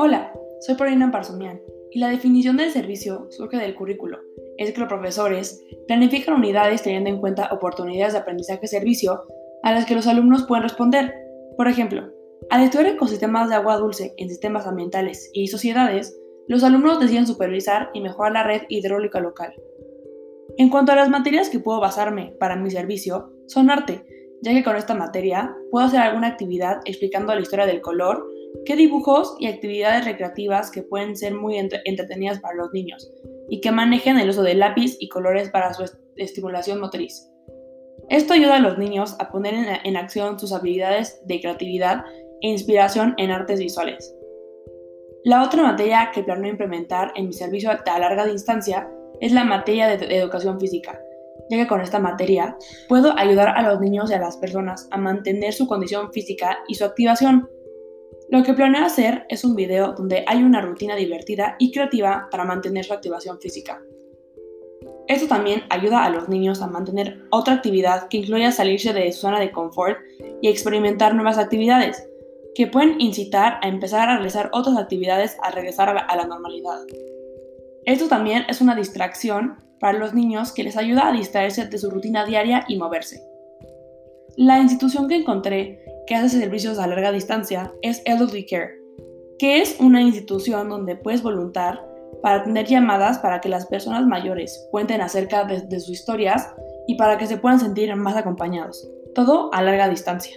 Hola, soy Paulina Parsumian y la definición del servicio surge del currículo. Es que los profesores planifican unidades teniendo en cuenta oportunidades de aprendizaje-servicio a las que los alumnos pueden responder. Por ejemplo, al estudiar ecosistemas de agua dulce en sistemas ambientales y sociedades, los alumnos deciden supervisar y mejorar la red hidráulica local. En cuanto a las materias que puedo basarme para mi servicio, son arte, ya que con esta materia puedo hacer alguna actividad explicando la historia del color, qué dibujos y actividades recreativas que pueden ser muy entretenidas para los niños y que manejen el uso de lápiz y colores para su estimulación motriz. Esto ayuda a los niños a poner en acción sus habilidades de creatividad e inspiración en artes visuales. La otra materia que planeo implementar en mi servicio a larga distancia es la materia de educación física, ya que con esta materia puedo ayudar a los niños y a las personas a mantener su condición física y su activación. Lo que planeo hacer es un video donde hay una rutina divertida y creativa para mantener su activación física. Esto también ayuda a los niños a mantener otra actividad que incluya salirse de su zona de confort y experimentar nuevas actividades, que pueden incitar a empezar a realizar otras actividades al regresar a la, normalidad. Esto también es una distracción para los niños que les ayuda a distraerse de su rutina diaria y moverse. La institución que encontré que hace servicios a larga distancia es Elderly Care, que es una institución donde puedes voluntar para tener llamadas para que las personas mayores cuenten acerca de, de sus historias y para que se puedan sentir más acompañados, todo a larga distancia.